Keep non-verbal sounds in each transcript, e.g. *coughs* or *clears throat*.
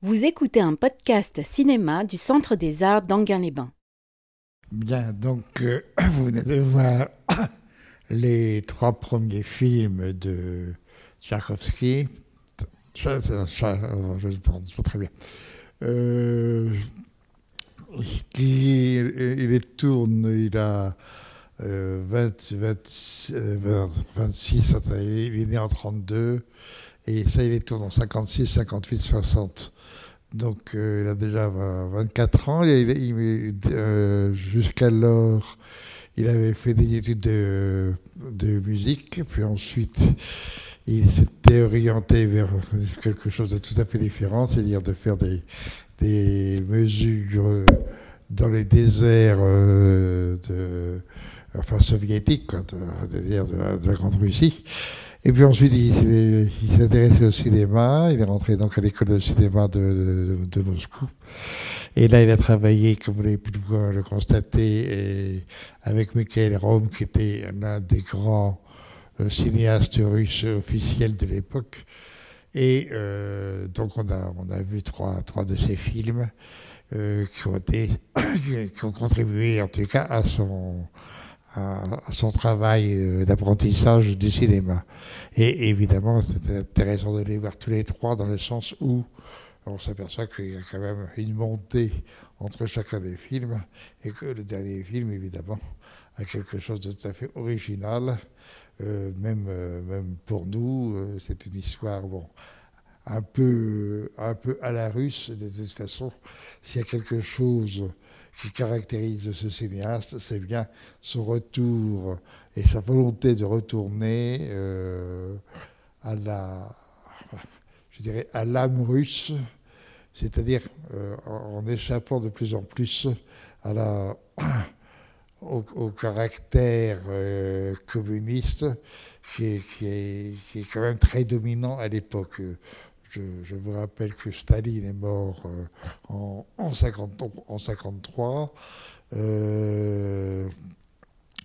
Vous écoutez un podcast cinéma du Centre des Arts d'Anguin-les-Bains. Bien, donc euh, *clears throat* vous venez de voir *coughs* les trois premiers films de Tchaïkovski. Je ne pense pas très bien. Euh, il les tourne, il a euh, 20, 20, 26, il est né en 32, et ça, il les tourne en 56, 58, 60. Donc, euh, il a déjà 24 ans. Euh, jusqu'alors, il avait fait des études de, musique, puis ensuite, il s'était orienté vers quelque chose de tout à fait différent, c'est-à-dire de faire des, mesures dans les déserts euh, enfin, soviétiques, de, de, de, la Grande Russie. Et puis ensuite, il, il s'est intéressé au cinéma. Il est rentré donc à l'école de cinéma de, Moscou. Et là, il a travaillé, comme vous l'avez pu le, constater, avec Mikhail Rom, qui était l'un des grands euh, cinéastes russes officiels de l'époque. Et euh, donc, on a, on a vu trois, trois de ses films euh, qui ont *coughs* contribué, en tout cas, à son son travail euh, d'apprentissage du cinéma. Et évidemment, c'était intéressant de les voir tous les trois dans le sens où on s'aperçoit qu'il y a quand même une montée entre chacun des films et que le dernier film, évidemment, a quelque chose de tout à fait original. Euh, même, euh, même pour nous, c'est une histoire, bon, un peu, un peu à la russe, de toute façon. S'il y a quelque chose qui caractérise ce cinéaste, c'est bien son retour et sa volonté de retourner euh, à la, je dirais, à l'âme russe, c'est-à-dire euh, en, échappant de plus en plus à la, *coughs* au, caractère euh, communiste qui est, quand même très dominant à l'époque. Je, vous rappelle que Staline est mort euh, en, en, 50, en 53 euh,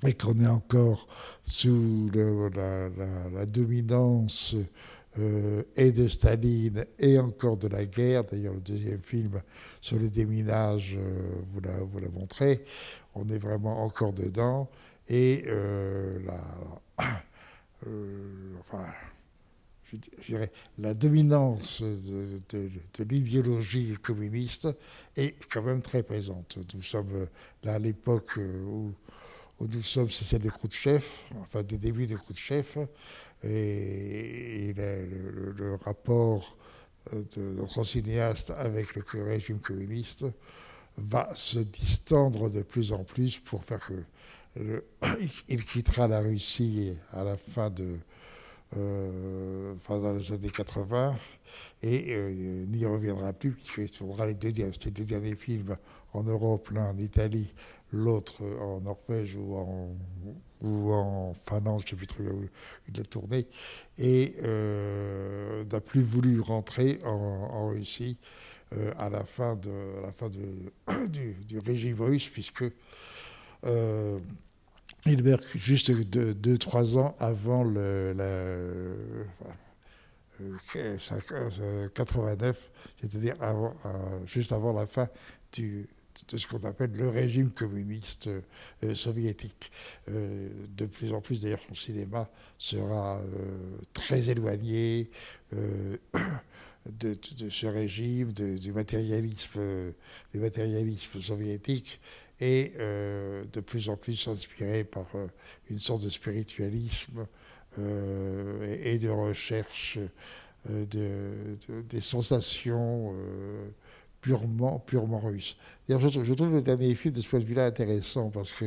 et qu'on est encore sous la, dominance euh, et de Staline et encore de la guerre. D'ailleurs, le deuxième film sur le déminage euh, vous l'a, vous l'a montré. On est vraiment encore dedans. Et la, *coughs* enfin, la dominance de, de, de l'idéologie communiste est quand même très présente. Nous sommes là à l'époque où, où, nous sommes, c'est celle des Khrouchtchev, enfin du début des Khrouchtchev, et, et le, rapport de notre cinéaste avec le régime communiste va se distendre de plus en plus pour faire que *coughs* il quittera la Russie à la fin de euh, enfin dans les années 80, et euh, n'y reviendra plus, puisqu'il faudra les deux, les derniers films en Europe, l'un en Italie, l'autre en Norvège ou en, ou en Finlande, je ne sais plus très bien où il a tourné, et euh, n'a plus voulu rentrer en, Russie euh, à la fin, de, la fin *coughs* du, du, régime russe, puisque euh, il meurt juste 2-3 deux, deux, ans avant le, la, euh, 89, c'est-à-dire euh, juste avant la fin de ce qu'on appelle le régime communiste euh, soviétique. De plus en plus, d'ailleurs, son cinéma sera très éloigné *coughs* de, ce régime, du matérialisme, du matérialisme soviétique et euh, de plus en plus inspiré par euh, une sorte de spiritualisme euh, et, de recherche de, de, des sensations purement, purement russes. Je, je, trouve le dernier film de ce point de vue-là intéressant parce que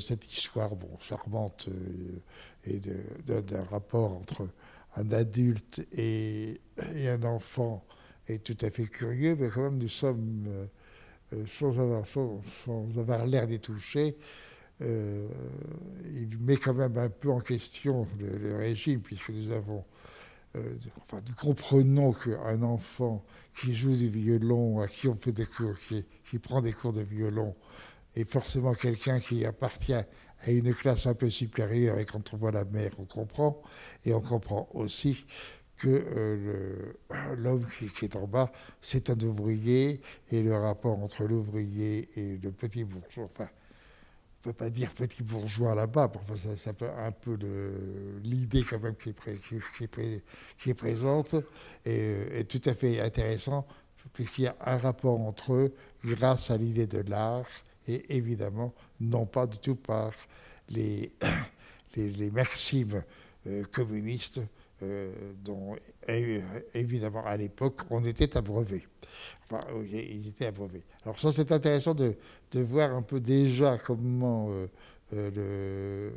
cette histoire bon, charmante et d'un rapport entre un adulte et, et, un enfant est tout à fait curieux, mais quand même nous sommes sans avoir, sans, sans avoir l'air d'y toucher, euh, il met quand même un peu en question le, le régime, puisque nous avons, euh, enfin, nous comprenons qu'un enfant qui joue du violon, à qui on fait des cours, qui, qui prend des cours de violon, est forcément quelqu'un qui appartient à une classe un peu supérieure, et quand on voit la mère, on comprend, et on comprend aussi que *clears throat* l'homme qui, est en bas, c'est un ouvrier, et le rapport entre l'ouvrier et le petit bourgeois, enfin, on ne peut pas dire petit bourgeois là-bas, enfin, ça, peut un peu l'idée quand même qui est, présente, est tout à fait intéressant, puisqu'il y a un rapport entre eux grâce à l'idée de l'art, et évidemment, non pas du tout par les, *clears throat* maximes euh, communistes euh, dont évidemment à l'époque on était abreuvé. Enfin, ils étaient abreuvés. Alors ça c'est intéressant de, de, voir un peu déjà comment euh, le,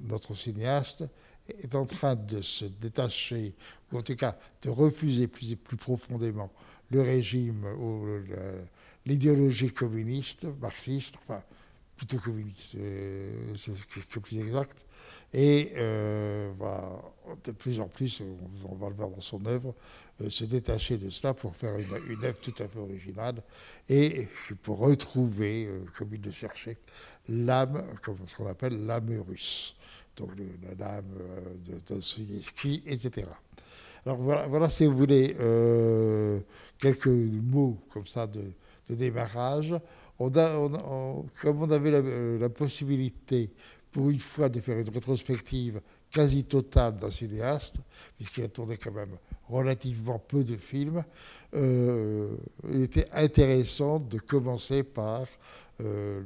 notre cinéaste est en train de se détacher, ou en tout cas de refuser plus, plus profondément le régime ou l'idéologie communiste, marxiste, enfin plutôt communiste, c'est plus exact, et euh, va de plus en plus, on, va le voir dans son œuvre, euh, se détacher de cela pour faire une, œuvre tout à fait originale et pour retrouver, euh, comme il le cherchait, l'âme, comme ce qu'on appelle l'âme russe, donc l'âme de Dostoevsky, etc. Alors voilà, voilà, si vous voulez, quelques mots comme ça de, démarrage. Comme on avait la possibilité pour une fois de faire une rétrospective quasi totale d'un cinéaste, puisqu'il a tourné quand même relativement peu de films, euh, il était intéressant de commencer par euh,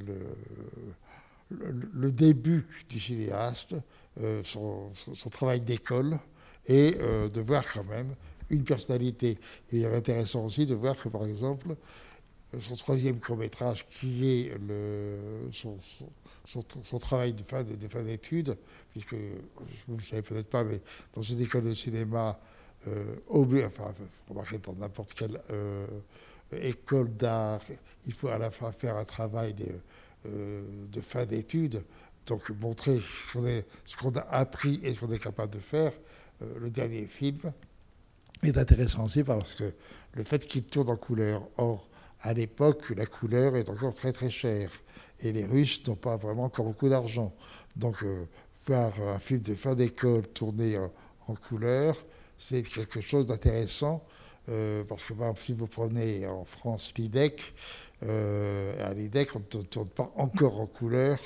le, début du cinéaste, euh, son, travail d'école, et de voir quand même une personnalité. il est intéressant aussi de voir que, par exemple, son troisième court-métrage, qui est le, son, son, travail de fin, de, fin d'études, puisque vous ne le savez peut-être pas, mais dans une école de cinéma, euh, enfin, remarquez, dans n'importe quelle euh, école d'art, il faut à la fin faire un travail de, euh, de fin d'études, donc montrer ce qu'on a appris et ce qu'on est capable de faire. Euh, le dernier film est intéressant aussi parce que le fait qu'il tourne en couleur, or, à l'époque, la couleur est encore très très chère et les Russes n'ont pas vraiment encore beaucoup d'argent. Donc, euh, voir un film de fin d'école tourné en, couleur, c'est quelque chose d'intéressant. Euh, parce que, si vous prenez en France l'IDEC, euh, à l'IDEC, on ne tourne pas encore en couleur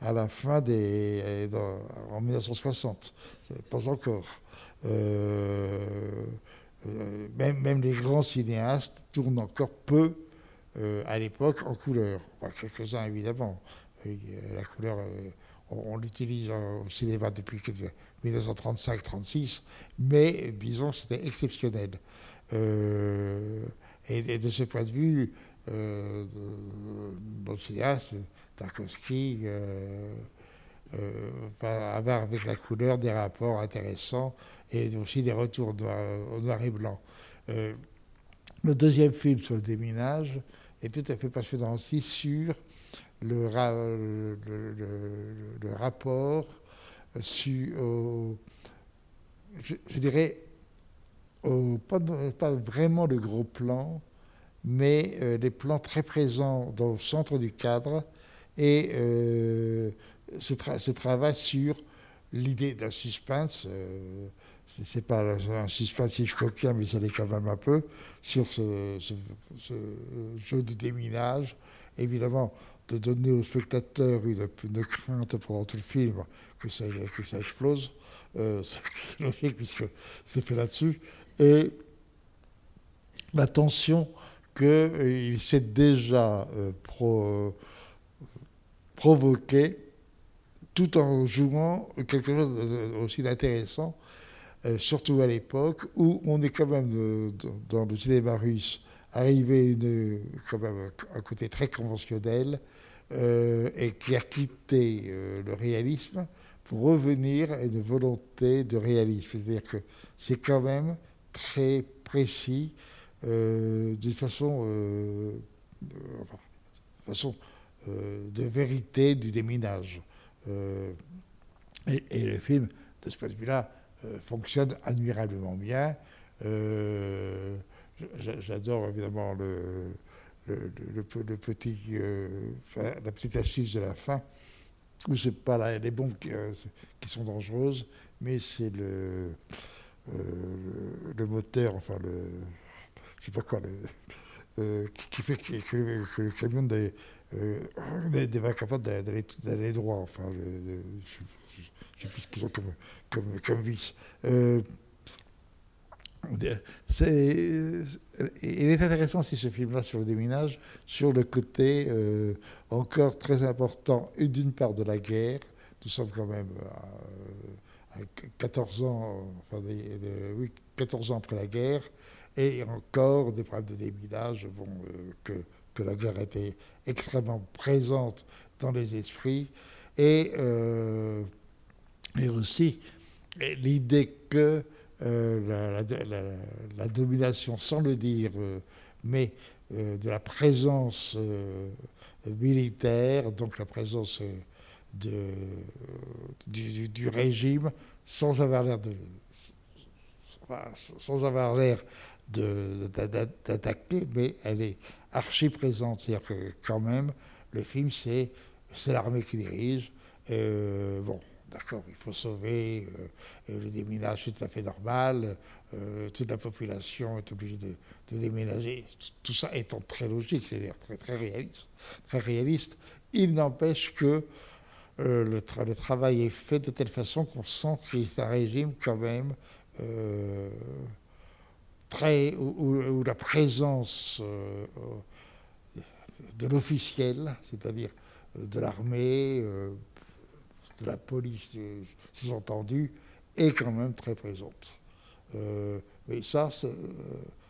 à la fin des. en 1960. Pas encore. même, même les grands cinéastes tournent encore peu euh, à l'époque en couleur. Quelques-uns évidemment. la couleur, euh, on, l'utilise au cinéma depuis 1935-36, mais disons c'était exceptionnel. Euh, et, de ce point de vue, euh, notre cinéaste, Tarkovsky, va avoir avec la couleur des rapports intéressants et aussi des retours au noir et blanc. le deuxième film sur le déminage, est tout à fait passionnant aussi sur le, le, rapport sur, je, dirais, pas, pas, vraiment le gros plan, mais euh, les plans très présents dans le centre du cadre et euh, ce, travail sur l'idée d'un suspense. Euh, c'est pas un suspense hitchcockien, mais ça l'est quand même un peu, sur ce, jeu de déminage. Évidemment, de donner au spectateur une, crainte pendant tout le film que ça, que ça explose, euh, *laughs* c'est logique puisque c'est fait là-dessus, et la tension qu'il euh, s'est déjà euh, provoqué tout en jouant quelque chose aussi d'intéressant euh, surtout à l'époque où on est quand même euh, dans le cinéma russe arrivé une, quand même un côté très conventionnel euh, et qui a quitté le réalisme pour revenir à une volonté de réalisme. C'est-à-dire que c'est quand même très précis d'une façon, de vérité du déminage. Et, et, le film, de ce point de vue-là, euh, fonctionne admirablement bien. Euh, j'adore évidemment le, le, petit, euh, la petite assise de la fin, où c'est pas les bombes qui, sont dangereuses, mais c'est le, le, moteur, enfin le, je sais pas quoi, qui, fait que, le camion n'est pas capable d'aller droit. Enfin, ne sais plus ce qu'ils ont comme, comme, comme vice. C'est, il est intéressant aussi ce film-là sur le déminage, sur le côté euh, encore très important, et d'une part de la guerre, nous sommes quand même à, 14 ans, enfin, oui, 14 ans après la guerre, et encore des problèmes de déminage, euh, que, que, la guerre était extrêmement présente dans les esprits, et, euh, et aussi l'idée que euh, la, domination, sans le dire, euh, mais euh, de la présence militaire, donc la présence du, régime, sans avoir l'air de sans avoir l'air d'attaquer, mais elle est archi présente. C'est-à-dire que quand même, le film, c'est l'armée qui dirige. bon, D'accord, il faut sauver, euh, le déminage, c'est tout à fait normal, euh, toute la population est obligée de, déménager. Tout ça étant très logique, c'est-à-dire très, très, réaliste, très réaliste. Il n'empêche que euh, le, travail est fait de telle façon qu'on sent que c'est un régime quand même très, où, la présence de l'officiel, c'est-à-dire de l'armée, de la police, euh, sous-entendu, est quand même très présente. Euh, mais ça, euh,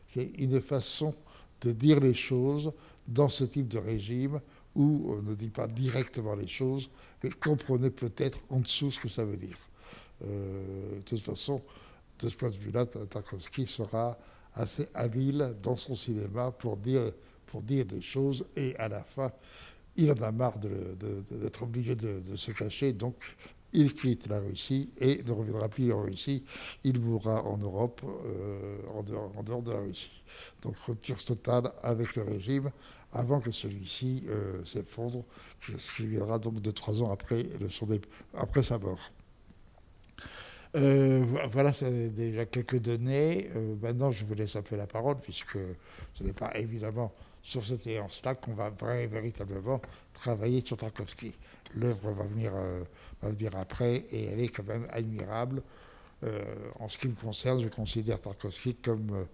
c'est une façon de dire les choses dans ce type de régime où on ne dit pas directement les choses, mais comprenez peut-être en dessous ce que ça veut dire. de toute façon, de ce point de vue-là, Tarkovsky sera assez habile dans son cinéma pour dire, pour dire des choses et à la fin il en a marre d'être obligé de, se cacher, donc il quitte la Russie et ne reviendra plus en Russie. Il mourra en Europe, euh, en, dehors, de la Russie. Donc rupture totale avec le régime avant que celui-ci euh, s'effondre, ce qui viendra donc de trois ans après, le après sa mort. Euh, voilà, c'est déjà quelques données. maintenant, je vous laisse un peu la parole, puisque ce n'est pas évidemment sur cette séance-là qu'on va véritablement travailler sur Tarkovsky. L'œuvre va venir, euh, va venir après et elle est quand même admirable. Euh, en ce qui me concerne, je considère Tarkovsky comme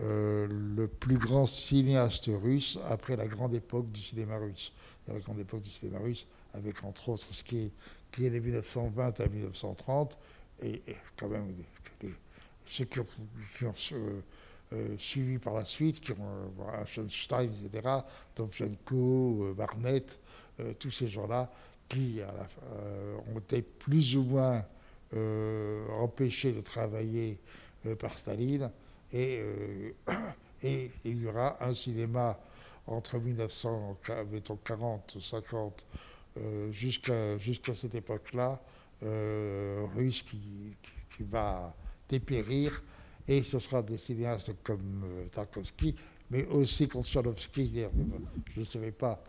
euh, le plus grand cinéaste russe après la grande époque du cinéma russe. La grande époque du cinéma russe, avec entre autres ce qui est, qui est de 1920 à 1930, et, quand même ceux qui ont, qui ont suivis par la suite, qui ont euh, Schoenstein, etc., Dovzhenko, euh, Barnett, tous ces gens-là, qui ont été plus ou moins empêchés de travailler par Staline. *coughs* Et, il y aura un cinéma entre 1940, 50, jusqu'à cette époque-là, russe qui, va dépérir et ce sera des cinéastes comme euh, Tarkovsky, mais aussi Konchalovsky. Je ne savais pas,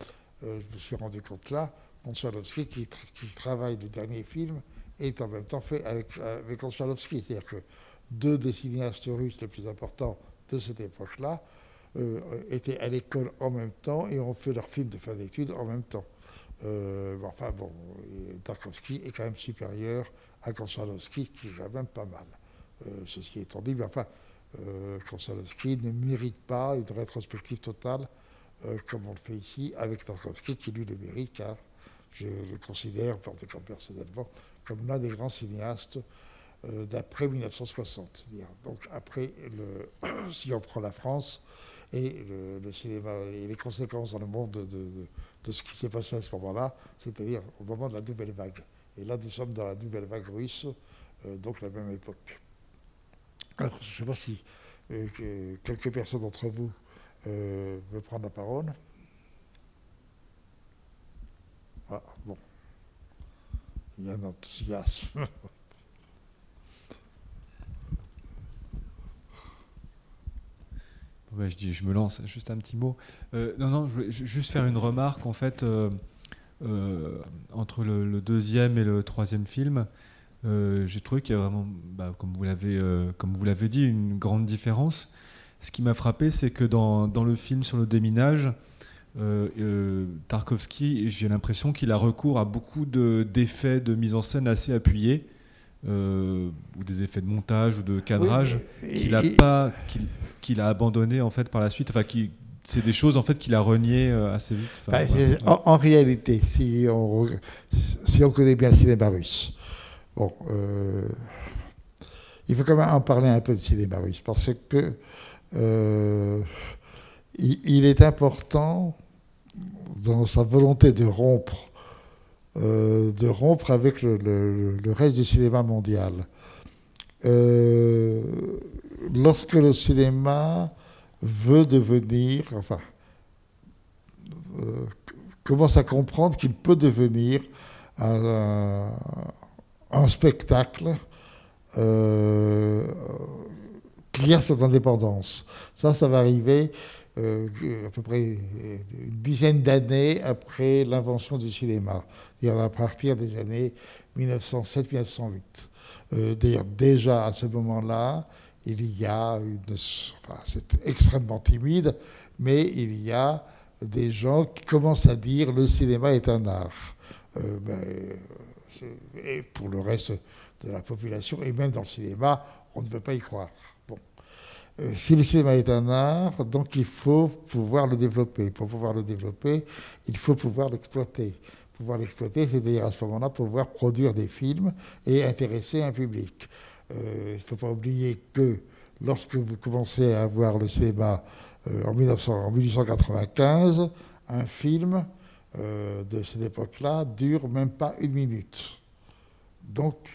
euh, je me suis rendu compte là, Konchalovsky qui, travaille le dernier film est en même temps fait avec, avec. C'est-à-dire que deux des cinéastes russes les plus importants de cette époque-là euh, étaient à l'école en même temps et ont fait leur film de fin d'études en même temps. enfin bon, Tarkovsky est quand même supérieur à Konchalovsky, qui est quand même pas mal. Euh, ceci étant dit, mais enfin, euh, Konsalowski ne mérite pas une rétrospective totale euh, comme on le fait ici avec Tarkovsky, qui lui le mérite, car je le considère personnellement comme l'un des grands cinéastes d'après 1960. Donc après, *clears throat* si on prend la France et le, cinéma et les conséquences dans le monde de, ce qui s'est passé à ce moment-là, c'est-à-dire au moment de la nouvelle vague. Et là, nous sommes dans la nouvelle vague russe, donc la même époque. Alors, je ne sais pas si euh, quelques personnes d'entre vous euh, veulent prendre la parole. Ah, bon. Il y a un enthousiasme. *laughs* je me lance, juste un petit mot. Euh, non, non, je voulais juste faire une remarque. En fait, entre le, deuxième et le troisième film, j'ai trouvé qu'il y a vraiment, bah, comme vous l'avez comme vous l'avez dit, une grande différence. Ce qui m'a frappé, c'est que dans, dans, le film sur le déminage, Tarkovsky, j'ai l'impression qu'il a recours à beaucoup d'effets de, mise en scène assez appuyés. ou des effets de montage ou de cadrage qu'il a pas qu'il a abandonné en fait par la suite enfin c'est des choses en fait qu'il a renié euh, assez vite. Bah, en, réalité, si on, si on connaît bien le cinéma russe, bon, euh, il faut quand même en parler un peu de cinéma russe parce que euh, il, est important dans sa volonté de rompre, de rompre avec le, reste du cinéma mondial. lorsque le cinéma veut devenir, enfin, euh, commence à comprendre qu'il peut devenir un, spectacle euh, qui a son indépendance. Ça, ça va arriver euh, à peu près une dizaine d'années après l'invention du cinéma, à partir des années 1907-1908. D'ailleurs, déjà à ce moment-là, il y a une. C'est extrêmement timide, mais il y a des gens qui commencent à dire le cinéma est un art. Euh, ben, et pour le reste de la population, et même dans le cinéma, on ne veut pas y croire. Bon. Euh, si le cinéma est un art, donc il faut pouvoir le développer. Pour pouvoir le développer, il faut pouvoir l'exploiter. Pouvoir l'exploiter, c'est-à-dire à ce moment-là pouvoir produire des films et intéresser un public. Euh, il ne faut pas oublier que lorsque vous commencez à voir le cinéma euh, en, 1895, un film euh, de cette époque-là dure même pas une minute. Donc,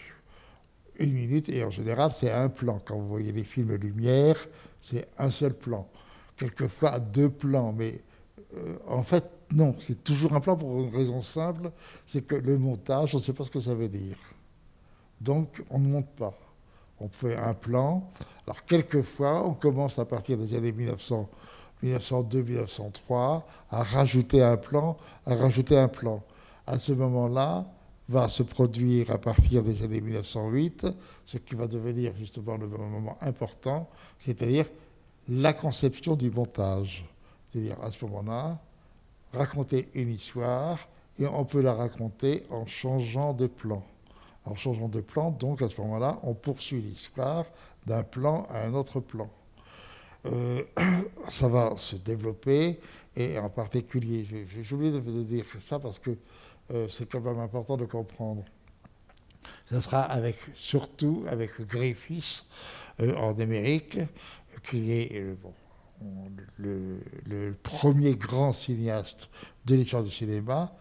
une minute, et en général, c'est un plan. Quand vous voyez les films Lumière, c'est un seul plan. Quelquefois, deux plans, mais en fait, non, c'est toujours un plan pour une raison simple, c'est que le montage, on ne sait pas ce que ça veut dire. Donc, on ne monte pas on fait un plan. Alors, quelquefois, on commence à partir des années 1900, 1902-1903 à rajouter un plan, à rajouter un plan. À ce moment-là, va se produire à partir des années 1908 ce qui va devenir justement le moment important, c'est-à-dire la conception du montage. C'est-à-dire à ce moment-là, raconter une histoire et on peut la raconter en changeant de plan en changeant de plan. Donc à ce moment-là, on poursuit l'histoire d'un plan à un autre plan. Euh, *clears throat* ça va se développer et en particulier, j'ai oublié de, dire ça parce que euh, c'est quand même important de comprendre. Ça sera avec, surtout avec Griffiths euh, en Amérique, qui est le, premier grand cinéaste de l'histoire du cinéma,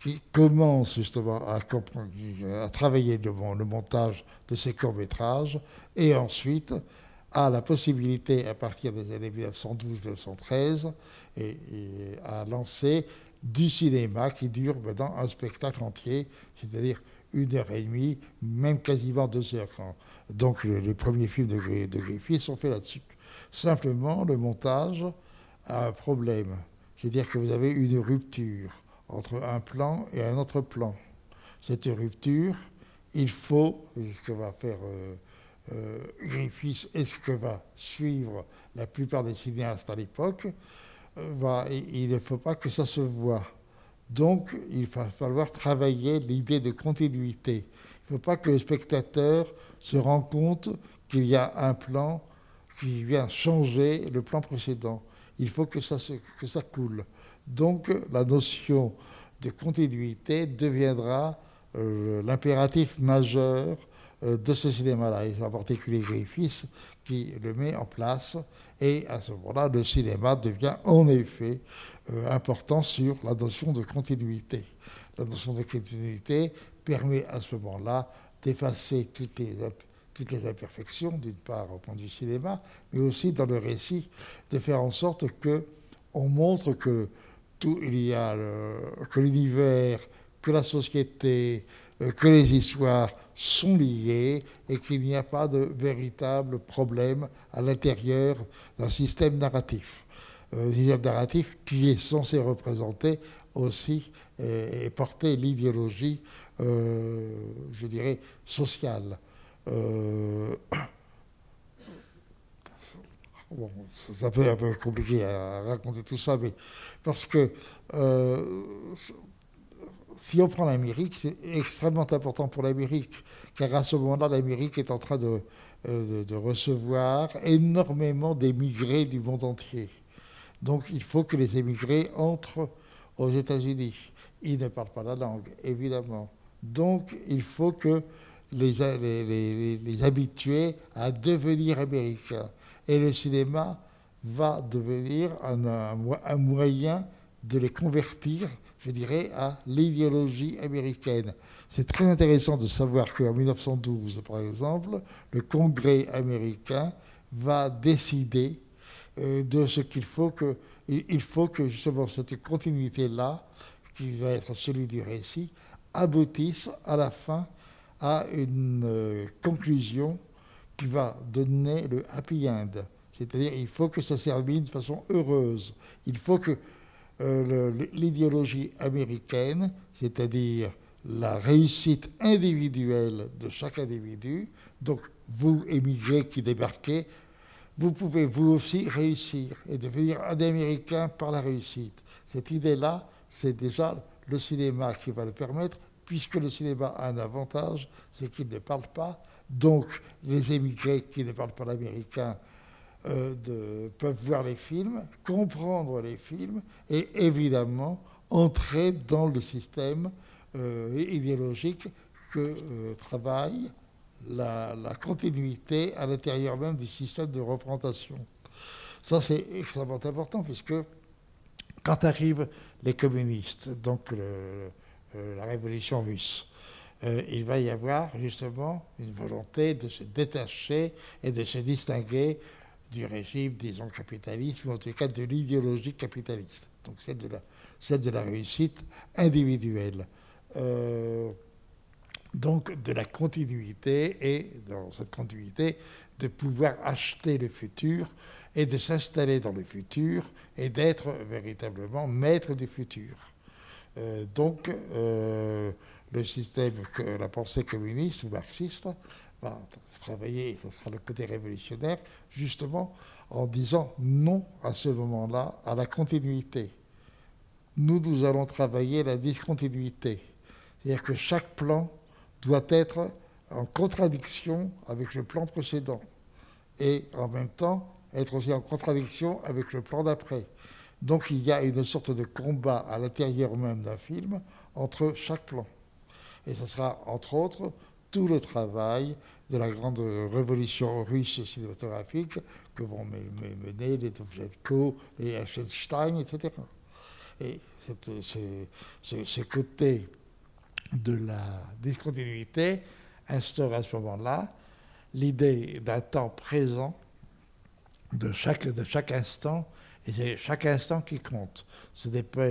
qui commence justement à, travailler le, montage de ces courts-métrages et ensuite a la possibilité, à partir des années 1912-1913, et, à lancer du cinéma qui dure maintenant un spectacle entier, c'est-à-dire une heure et demie, même quasiment deux heures. Donc les, premiers films de, Griffith sont faits là-dessus. Simplement, le montage a un problème, c'est-à-dire que vous avez une rupture entre un plan et un autre plan. Cette rupture, il faut, ce que va faire euh, Griffiths ce que va suivre la plupart des cinéastes à l'époque, euh, il ne faut pas que ça se voit. Donc, il va falloir travailler l'idée de continuité. Il ne faut pas que le spectateur se rende compte qu'il y a un plan qui vient changer le plan précédent. Il faut que ça, que ça coule. Donc la notion de continuité deviendra euh, l'impératif majeur euh, de ce cinéma-là, en particulier Griffiths qui le met en place. Et à ce moment-là, le cinéma devient en effet euh, important sur la notion de continuité. La notion de continuité permet à ce moment-là d'effacer toutes les, imperfections, d'une part au point vue cinéma, mais aussi dans le récit, de faire en sorte que on montre que tout, il y a que l'univers, que la société, euh, que les histoires sont liées et qu'il n'y a pas de véritable problème à l'intérieur d'un système narratif. euh, narratif qui est censé représenter aussi et, porter l'idéologie, je dirais, sociale. *coughs* bon, ça peut être un peu compliqué à raconter tout ça, mais parce que si on prend l'Amérique, c'est extrêmement important pour l'Amérique, car à ce moment-là, l'Amérique est en train de, euh, de, recevoir énormément d'émigrés du monde entier. Donc il faut que les émigrés entrent aux États-Unis. Ils ne parlent pas la langue, évidemment. Donc il faut que les, les, habituer à devenir américains. Et le cinéma va devenir un moyen de les convertir je dirais, à l'idéologie américaine. C'est très intéressant de savoir qu'en 1912, par exemple, le Congrès américain va décider euh, de ce qu'il faut que, il faut que justement cette continuité-là, qui va être celui du récit, aboutisse à la fin à une euh, conclusion qui va donner le happy end. C'est-à-dire, il faut que ça se termine de façon heureuse. Il faut que euh, l'idéologie américaine, c'est-à-dire la réussite individuelle de chaque individu. Donc, vous, émigrés qui débarquez, vous pouvez vous aussi réussir et devenir un Américain par la réussite. Cette idée-là, c'est déjà le cinéma qui va le permettre, puisque le cinéma a un avantage, c'est qu'il ne parle pas. Donc, les émigrés qui ne parlent pas l'américain euh, peuvent voir les films, comprendre les films et évidemment entrer dans le système euh, idéologique que euh, travaille la, continuité à l'intérieur même du système de représentation. Ça, c'est extrêmement important puisque quand arrivent les communistes, donc la révolution russe, il va y avoir justement une volonté de se détacher et de se distinguer du régime, disons, capitaliste, ou en tout cas de l'idéologie capitaliste, donc celle de la, réussite individuelle. Euh, donc de la continuité et dans cette continuité de pouvoir acheter le futur et de s'installer dans le futur et d'être véritablement maître du futur. Euh, donc euh, le système, la pensée communiste ou marxiste va travailler, ce sera le côté révolutionnaire, justement en disant non à ce moment-là à la continuité. Nous, nous allons travailler la discontinuité. C'est-à-dire que chaque plan doit être en contradiction avec le plan précédent et en même temps être aussi en contradiction avec le plan d'après. Donc il y a une sorte de combat à l'intérieur même d'un film entre chaque plan. Et ce sera entre autres tout le travail de la grande révolution russe cinématographique que vont mener les Dovzhenko, les Eisenstein, etc. Et ce, côté de la discontinuité instaure à ce moment-là l'idée d'un temps présent de chaque, instant, et c'est chaque instant qui compte. Ce n'est pas,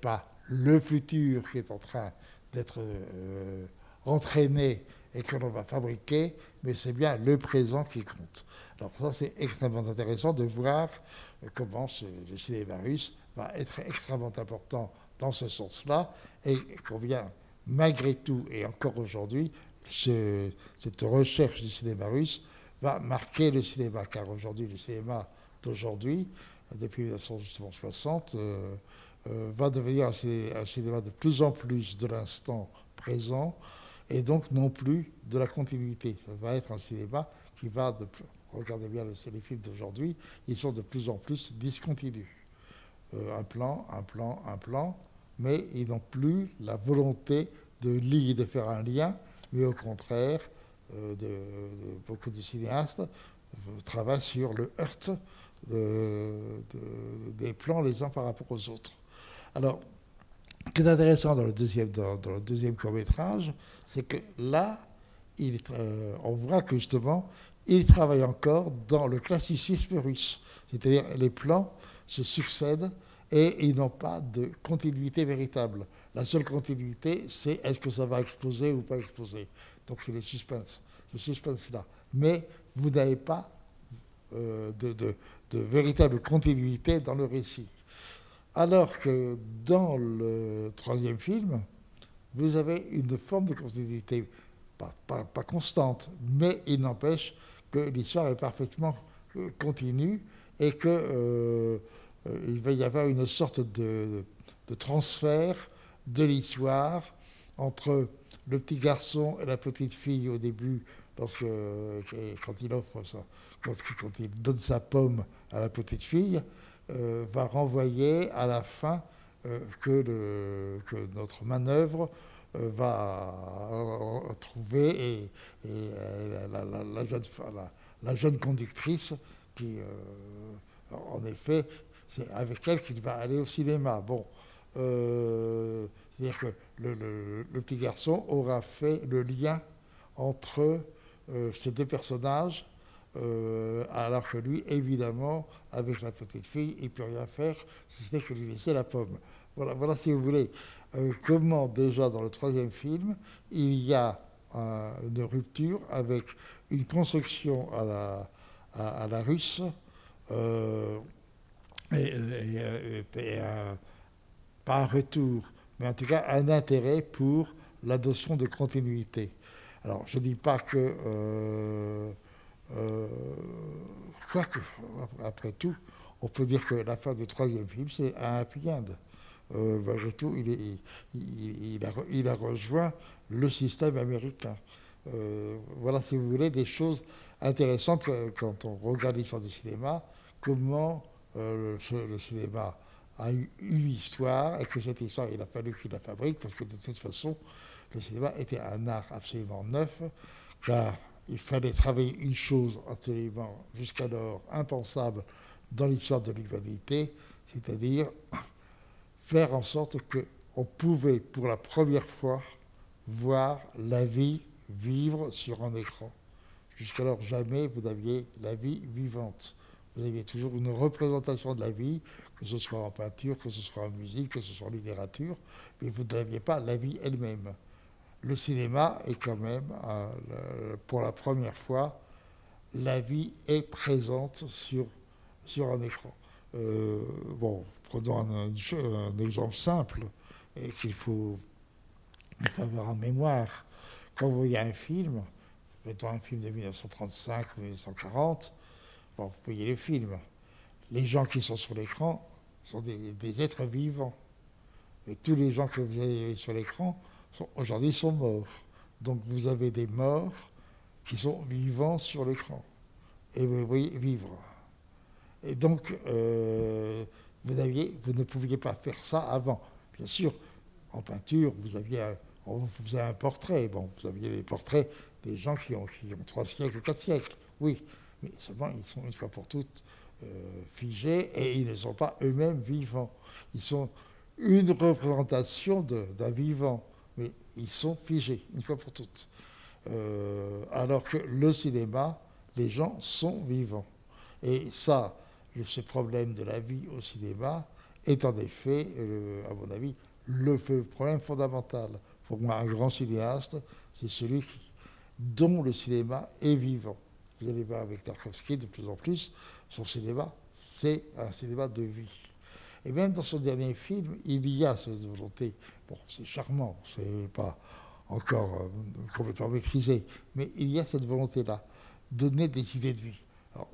pas, le futur qui est en train d'être euh, entraîné et que l'on va fabriquer, mais c'est bien le présent qui compte. Alors ça, c'est extrêmement intéressant de voir comment le cinéma russe va être extrêmement important dans ce sens-là, et combien, malgré tout, et encore aujourd'hui, cette recherche du cinéma russe va marquer le cinéma, car aujourd'hui, le cinéma d'aujourd'hui, depuis 1960, euh, euh, va devenir un cinéma de plus en plus de l'instant présent, et donc non plus de la continuité. Ça va être un cinéma qui va, de, regardez bien les films d'aujourd'hui, ils sont de plus en plus discontinus. Euh, un plan, un plan, un plan, mais ils n'ont plus la volonté de lier, de faire un lien, mais au contraire, euh, beaucoup de cinéastes euh, travaillent sur le heurt des plans les uns par rapport aux autres. Alors, ce qui est intéressant dans le deuxième, dans, le deuxième court métrage, c'est que là, euh, on voit que justement, il travaille encore dans le classicisme russe. C'est-à-dire les plans se succèdent et ils n'ont pas de continuité véritable. La seule continuité, c'est est-ce que ça va exploser ou pas exploser. Donc c'est le suspense, ce suspense-là. Mais vous n'avez pas de, de, véritable continuité dans le récit. Alors que dans le troisième film, vous avez une forme de continuité, pas, constante, mais il n'empêche que l'histoire est parfaitement continue et qu'il va y avoir une sorte de, transfert de l'histoire entre le petit garçon et la petite fille au début, lorsque, quand, il donne sa pomme à la petite fille, euh, va renvoyer à la fin euh, que, notre manœuvre euh, va trouver et, la, jeune, conductrice qui, en effet, c'est avec elle qu'il va aller au cinéma. Bon, c'est-à-dire que le, petit garçon aura fait le lien entre ces deux personnages, euh, alors que lui, évidemment, avec la petite fille, il ne peut rien faire, si ce n'est que lui laisser la pomme. Voilà, voilà si vous voulez, comment déjà dans le troisième film, il y a une rupture avec une construction à la, à, russe, et, et pas un retour, mais en tout cas un intérêt pour la notion de continuité. Alors, je ne dis pas que, euh, euh, après tout, on peut dire que la fin du troisième film, c'est un happy end. Euh, malgré tout, il, il, a, il, a, rejoint le système américain. Euh, voilà, si vous voulez, des choses intéressantes quand on regarde l'histoire du cinéma, comment le, le, cinéma a eu une histoire et que cette histoire, il a fallu qu'il la fabrique parce que de toute façon, le cinéma était un art absolument neuf, car il fallait travailler une chose absolument jusqu'alors impensable dans l'histoire de l'humanité, c'est-à-dire faire en sorte qu'on pouvait pour la première fois voir la vie vivre sur un écran. Jusqu'alors, jamais vous n'aviez la vie vivante. Vous aviez toujours une représentation de la vie que ce soit en peinture, que ce soit en musique, que ce soit en littérature, mais vous n'aviez pas la vie elle-même. Le cinéma est quand même, euh, pour la première fois, la vie est présente sur, sur un écran. Euh, bon, prenons un, exemple simple et qu'il faut, avoir en mémoire. Quand vous voyez un film, mettons un film de 1935 ou 1940, bon, vous voyez le film les gens qui sont sur l'écran sont des, êtres vivants. Et tous les gens que vous avez sur l'écran aujourd'hui sont morts. Donc vous avez des morts qui sont vivants sur l'écran. Et vous voyez vivre. Et donc, euh, vous, ne pouviez pas faire ça avant. Bien sûr, en peinture, vous aviez un, vous faisait un portrait. Bon, vous aviez des portraits des gens qui ont, qui ont trois siècles ou quatre siècles. Oui, mais seulement ils sont une fois pour toutes euh, figés et ils ne sont pas eux-mêmes vivants. Ils sont une représentation d'un vivant, mais ils sont figés, une fois pour toutes. Euh, alors que le cinéma, les gens sont vivants. Et ça, ce problème de la vie au cinéma est en effet, euh, à mon avis, le problème fondamental. Pour moi, un grand cinéaste, c'est celui dont le cinéma est vivant. Vous allez voir avec Tarkovsky de plus en plus, son cinéma, c'est un cinéma de vie. Et même dans son dernier film, il y a cette volonté. Bon, c'est charmant, c'est pas encore euh, complètement maîtrisé, mais il y a cette volonté-là, donner des idées de vie. Alors,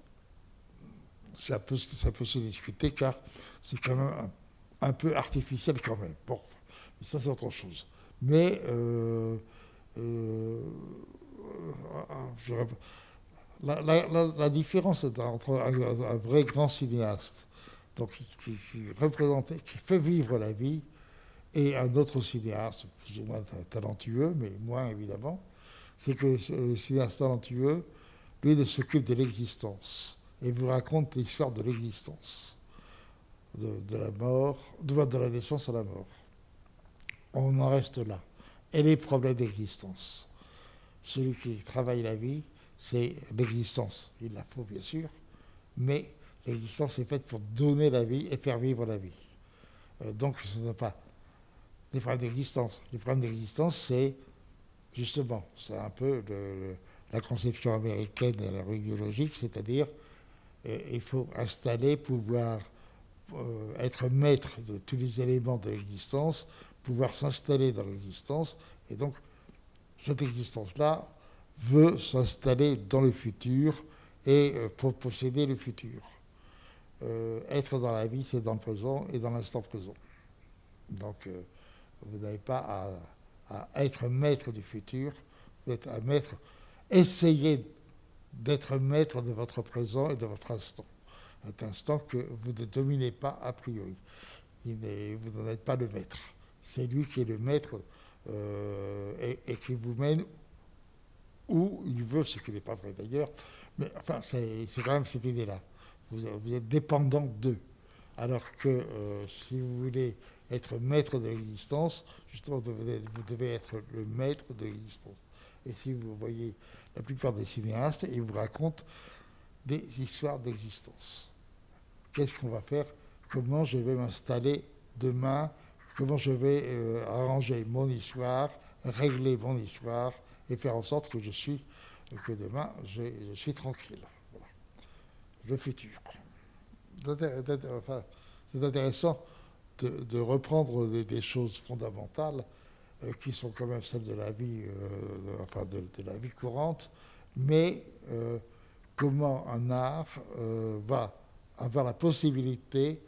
ça peut, ça peut se discuter car c'est quand même un, peu artificiel quand même. Bon, ça c'est autre chose. Mais euh, euh, je, la, différence entre un, vrai grand cinéaste, donc qui, représente, qui fait vivre la vie, et un autre cinéaste, plus ou moins talentueux, mais moins évidemment, c'est que le, cinéaste talentueux, lui, ne s'occupe de l'existence et vous raconte l'histoire de l'existence, de, la mort, de, de la naissance à la mort. On en reste là. Et les problèmes d'existence. Celui qui travaille la vie, c'est l'existence. Il la faut, bien sûr, mais l'existence est faite pour donner la vie et faire vivre la vie. Euh, donc, ce n'est pas des problèmes d'existence. Les problèmes d'existence, c'est justement, c'est un peu la conception américaine de la rue biologique, c'est-à-dire il faut installer, pouvoir euh, être maître de tous les éléments de l'existence, pouvoir s'installer dans l'existence, et donc cette existence-là veut s'installer dans le futur et euh, posséder le futur. Euh, être dans la vie, c'est dans le présent et dans l'instant présent. Donc vous n'avez pas à, être maître du futur, vous êtes à maître, essayez d'être maître de votre présent et de votre instant. Un instant que vous ne dominez pas a priori. vous n'en êtes pas le maître. C'est lui qui est le maître euh, et, qui vous mène où il veut, ce qui n'est pas vrai d'ailleurs. Mais enfin, c'est quand même cette idée-là. Vous, êtes dépendant d'eux. Alors que euh, si vous voulez être maître de l'existence, justement, vous devez être le maître de l'existence. Et si vous voyez la plupart des cinéastes, ils vous racontent des histoires d'existence. Qu'est-ce qu'on va faire? Comment je vais m'installer demain? Comment je vais euh, arranger mon histoire, régler mon histoire et faire en sorte que je suis, que demain je, suis tranquille? Le futur. c'est intéressant de, reprendre des, choses fondamentales euh, qui sont quand même celles de la vie, euh, enfin de, la vie courante, mais euh, comment un art va avoir la possibilité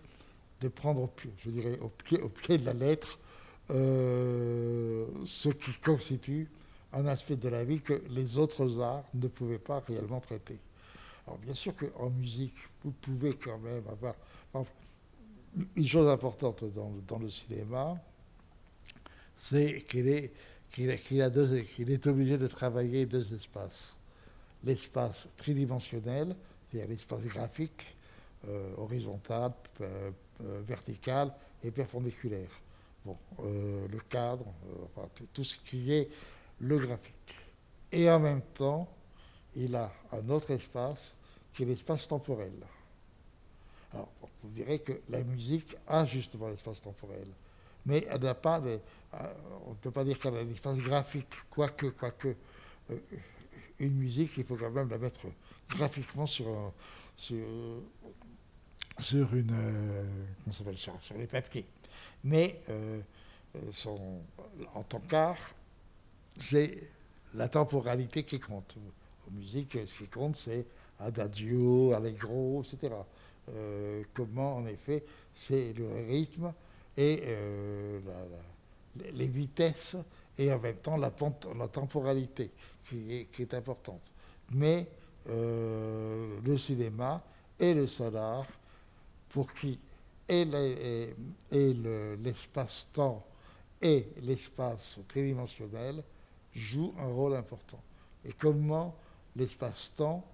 de prendre je dirais au pied de la lettre ce qui constitue un aspect de la vie que les autres arts ne pouvaient pas réellement traiter. Alors bien sûr qu'en musique, vous pouvez quand même avoir une chose importante dans, le cinéma, c'est qu'il est, qu'il est obligé de travailler deux espaces. L'espace tridimensionnel, c'est-à-dire l'espace graphique, euh, horizontal, euh, euh, vertical et perpendiculaire. Bon, le cadre, tout ce qui est le graphique. Et en même temps, il a un autre espace qui est l'espace temporel. Alors, vous direz que la musique a justement l'espace temporel, mais elle n'a pas euh, on ne peut pas dire qu'elle a l'espace graphique, quoique, quoique euh, une musique, il faut quand même la mettre graphiquement sur, sur, une, euh, sur, sur, les papiers. Mais en tant qu'art, c'est la temporalité qui compte. En musique, ce qui compte, c'est adagio, allegro, etc. comment, en effet, c'est le rythme et la les vitesses et en même temps la, temporalité qui est, importante. Mais euh, le cinéma et le solar, pour qui et l'espace-temps et l'espace tridimensionnel jouent un rôle important. Et comment l'espace-temps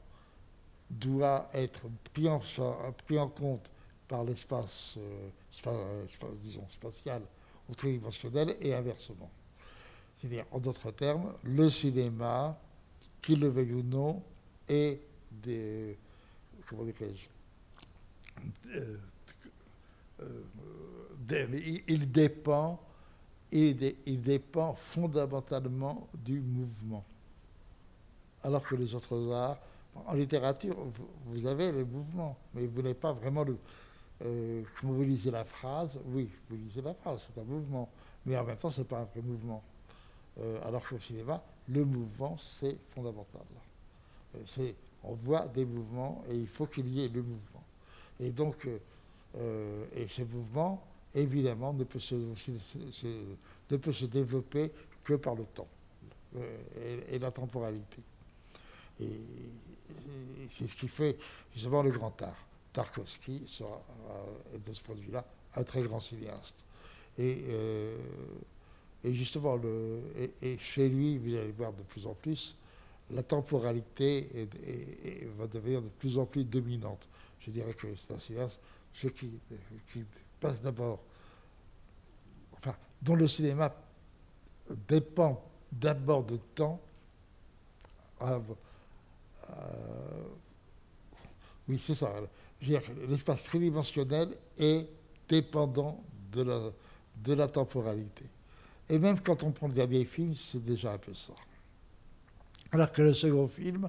doit être pris en, compte par l'espace euh, disons, spatial tridimensionnel et inversement. C'est-à-dire, en d'autres termes, le cinéma, qu'il le veuille ou non, est des. Comment euh, euh, il, dépend, il, dépend fondamentalement du mouvement. Alors que les autres arts, en littérature, vous, avez le mouvement, mais vous n'avez pas vraiment le, euh, quand vous lisez la phrase, oui, vous lisez la phrase, c'est un mouvement, mais en même temps, ce n'est pas un vrai mouvement. Euh, alors qu'au cinéma, le mouvement, c'est fondamental. Euh, on voit des mouvements et il faut qu'il y ait le mouvement. Et donc, et ce mouvement, évidemment, ne peut se, ne peut se développer que par le temps et, la temporalité. Et c'est ce qui fait justement le grand art. Tarkovsky sera, euh, de ce point de vue-là, un très grand cinéaste. Et, euh, justement, et, chez lui, vous allez voir de plus en plus, la temporalité va devenir de plus en plus dominante. Je dirais que c'est un cinéaste qui, qui passe d'abord, enfin, dont le cinéma dépend d'abord de temps. Oui, c'est ça l'espace tridimensionnel est dépendant de la, temporalité. Et même quand on prend le dernier film, c'est déjà un peu ça. Alors que le second film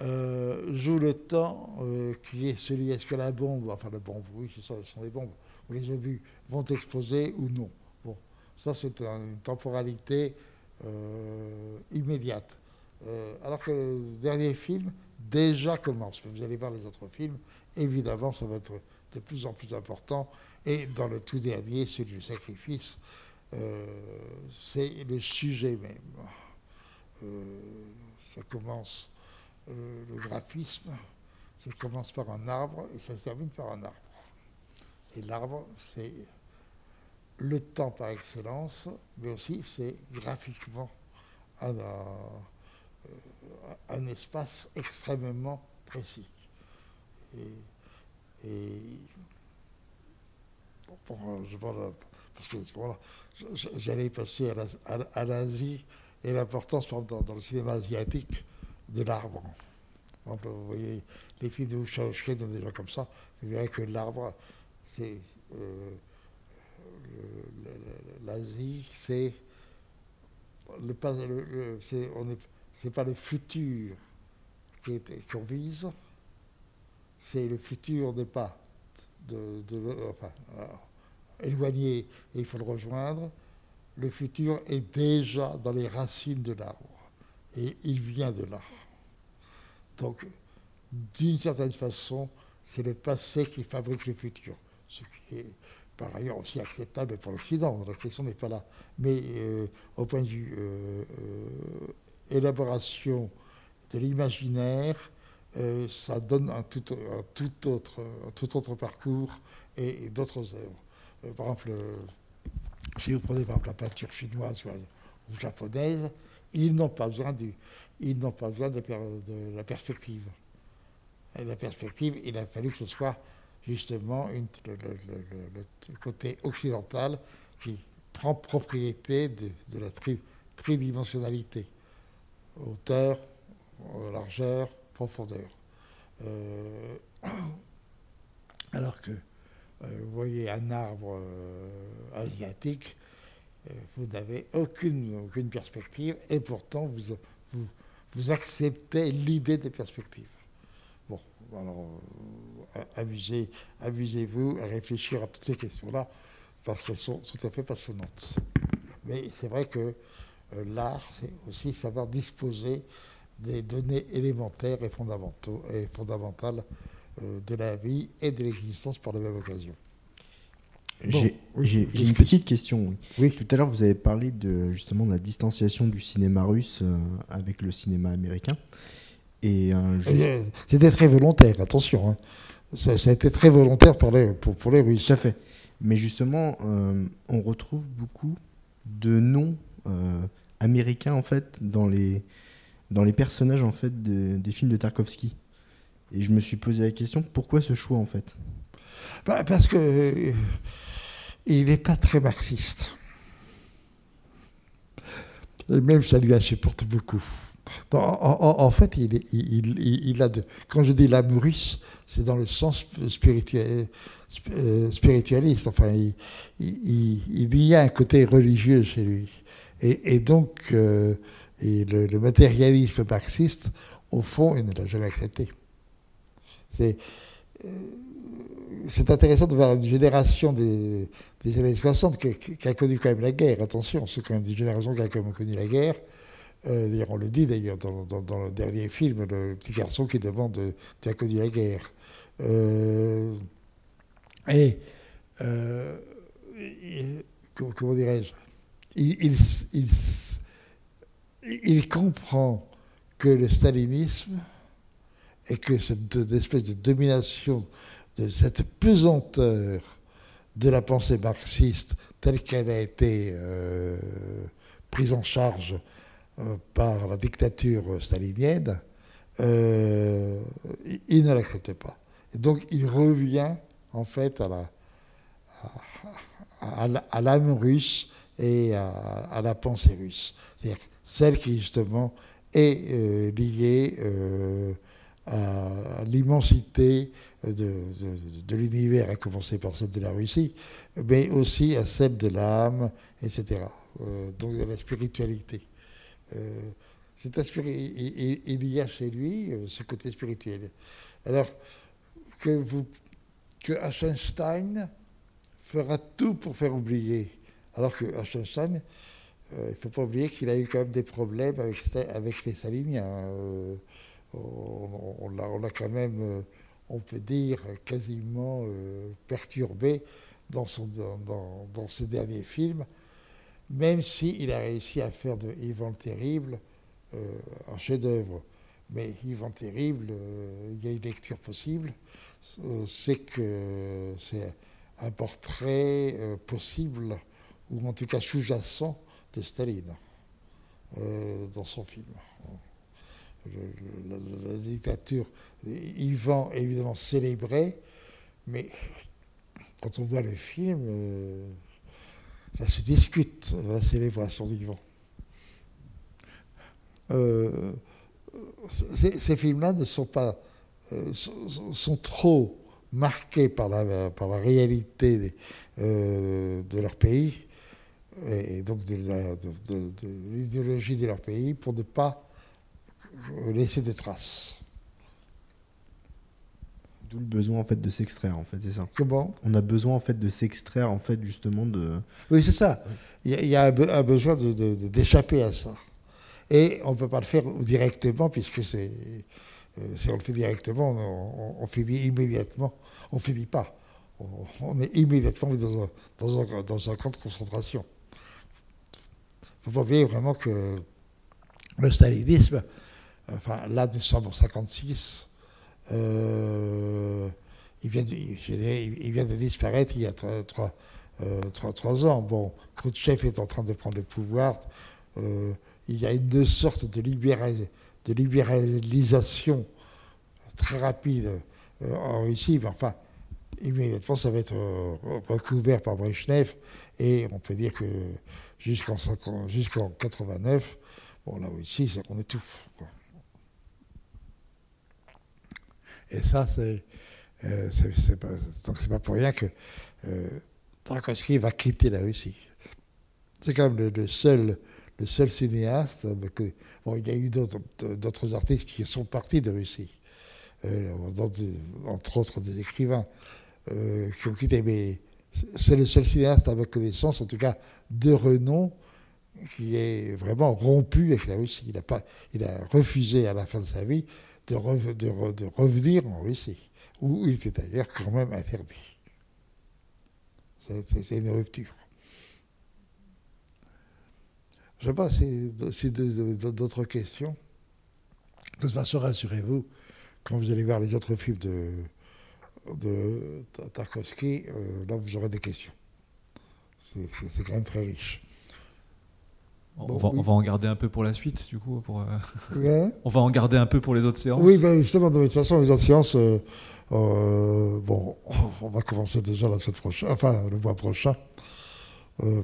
joue le temps qui est celui est-ce que la bombe, enfin la bombe, oui, c'est ça, ce sont les bombes, ou les obus vont exploser ou non. Bon, ça c'est une temporalité immédiate. Alors que le dernier film déjà commence. Vous allez voir les autres films, évidemment, ça va être de plus en plus important. Et dans le tout dernier, celui du sacrifice, euh, c'est le sujet même. Euh, ça commence, euh, le graphisme, ça commence par un arbre et ça se termine par un arbre. Et l'arbre, c'est le temps par excellence, mais aussi c'est graphiquement un, un, espace extrêmement précis. Et, je parce que j'allais passer à l'Asie et l'importance dans, le cinéma asiatique de l'arbre. Vous voyez les films de Wuxia des gens comme ça, vous verrez que l'arbre, c'est euh, l'Asie, c'est on est c'est pas le futur qu'on vise, c'est le futur n'est pas de, euh, éloigné et il faut le rejoindre. Le futur est déjà dans les racines de l'arbre et il vient de là. Donc, d'une certaine façon, c'est le passé qui fabrique le futur, ce qui est par ailleurs aussi acceptable pour l'Occident. La question n'est pas là. Mais euh, au point de vue euh, élaboration de l'imaginaire, euh, ça donne un tout, autre, parcours et, d'autres œuvres. Euh, par exemple, si vous prenez par exemple la peinture chinoise ou, japonaise, ils n'ont pas besoin, du, ils n'ont pas besoin de, la perspective. la perspective, il a fallu que ce soit justement le, côté occidental qui prend propriété de, la tridimensionnalité hauteur, euh, largeur, profondeur. Euh, *coughs* alors que euh, vous voyez un arbre asiatique, vous n'avez aucune, perspective et pourtant vous, vous, acceptez l'idée des perspectives. Bon, alors amusez, amusez-vous à réfléchir à toutes ces questions-là parce qu'elles sont tout à fait passionnantes. Mais c'est vrai que l'art, c'est aussi savoir disposer des données élémentaires et, fondamentaux, et fondamentales euh, de la vie et de l'existence par la même occasion. J'ai une petite question. Oui. Tout à l'heure, vous avez parlé de justement de la distanciation du cinéma russe euh, avec le cinéma américain. Et c'était très volontaire. Attention, hein. ça, a été très volontaire pour les pour, pour les Russes. Tout à fait. Mais justement, on retrouve beaucoup de noms américain en fait dans les dans les personnages en fait des films de Tarkovsky. Et je me suis posé la question pourquoi ce choix en fait? Bah, Parce que euh, il n'est pas très marxiste. Et même ça lui insupporte beaucoup. En, fait, il, il, il, a quand je dis russe, c'est dans le sens spirituel, euh, spiritualiste. Enfin, il, y a un côté religieux chez lui. Et, donc, euh, le, matérialisme marxiste, au fond, il ne l'a jamais accepté. C'est euh, intéressant de voir une génération des, années 60 qui, a connu quand même la guerre. Attention, c'est quand même une génération qui a quand même connu la guerre. Euh, on le dit d'ailleurs dans, le dernier film, le petit garçon qui demande Tu as connu la guerre. et, comment dirais-je? Il, comprend que le stalinisme et que cette espèce de domination, de cette pesanteur de la pensée marxiste telle qu'elle a été euh, prise en charge euh, par la dictature stalinienne, euh, il, ne l'accepte pas. Et donc il revient en fait à la à l'âme russe et à, la pensée russe. C'est-à-dire celle qui justement est euh, liée euh, à l'immensité de, l'univers, à commencer par celle de la Russie, mais aussi à celle de l'âme, etc. Euh, donc de la spiritualité. inspiré, il, il, y a chez lui ce côté spirituel. Alors que, vous, que Achenstein fera tout pour faire oublier, alors que Achenstein, il ne faut pas oublier qu'il a eu quand même des problèmes avec, les Saliniens. Hein, on, l'a quand même on peut dire, quasiment euh, perturbé dans, son, dans, dans, ses derniers films, même s'il a réussi à faire de Yvan le Terrible euh, un chef-d'œuvre. Mais Yvan le Terrible, euh, il y a une lecture possible, c'est que c'est un portrait possible, ou en tout cas sous-jacent, de Staline dans son film la, dictature, Ivan évidemment célébré, mais quand on voit le film, euh, ça se discute, la célébration d'Ivan. Euh, ces, films-là ne sont pas euh, sont, trop marqués par la, par la réalité de leur pays et donc de l'idéologie de leur pays pour ne pas laisser des traces. D'où le besoin en fait de s'extraire en fait, c'est ça. Comment? On a besoin en fait de s'extraire en fait justement de. Oui c'est ça. Il y a, un, besoin d'échapper à ça. Et on ne peut pas le faire directement puisque c'est euh, si on le fait directement, on, on, finit immédiatement. On ne finit pas. On, est immédiatement dans un, dans, un, dans un, camp de concentration. Pas oublier vraiment que le stalinisme enfin là nous sommes en 56, euh, il, vient de, disparaître il y a trois, euh, ans. Bon, Khrouchtchev est en train de prendre le pouvoir. Euh, il y a une sorte de, de libéralisation très rapide en Russie, mais enfin, immédiatement, ça va être recouvert par Brezhnev, et on peut dire que jusqu'en 89, bon, là aussi, on étouffe. Quoi. Et ça, c'est euh, pas, pas pour rien que euh, Tarkovsky va quitter la Russie. C'est quand même le, seul, le seul cinéaste. bon, il y a eu d'autres artistes qui sont partis de Russie, euh, entre autres des écrivains euh, qui ont quitté. C'est le seul cinéaste ma connaissance, en tout cas de renom, qui est vraiment rompu avec la Russie. Il a, refusé à la fin de sa vie de, revenir en Russie, où il était d'ailleurs quand même interdit. C'est une rupture. Je ne sais pas d'autres questions. De toute façon, rassurez-vous, quand vous allez voir les autres films de, de Tarkovsky, euh, là vous aurez des questions. C'est quand même très riche. On, va, en garder un peu pour la suite, du coup. Pour, euh, *laughs* on va en garder un peu pour les autres séances. Oui, ben justement, de toute façon, les autres séances, euh, bon, *laughs* on va commencer déjà la semaine prochaine, enfin le mois prochain,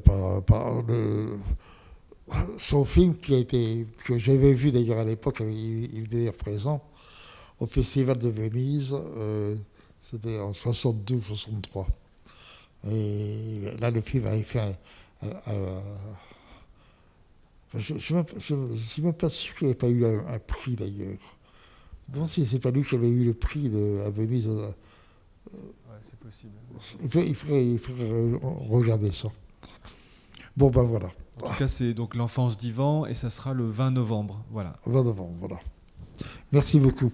par, le, son film qui a été, que j'avais vu d'ailleurs à l'époque, il, il d'ailleurs présent au Festival de Venise, c'était en 62-63. Et là, le film avait fait un je ne suis même pas sûr qu'il n'ait pas eu un, prix d'ailleurs. Non, si c'est pas lui qui avait eu le prix de, à Venise. Euh, c'est possible. Il faudrait, regarder ça. Bon, ben voilà. En tout cas, c'est donc l'enfance d'Ivan et ça sera le 20 novembre. Voilà. 20 novembre, voilà. Merci beaucoup.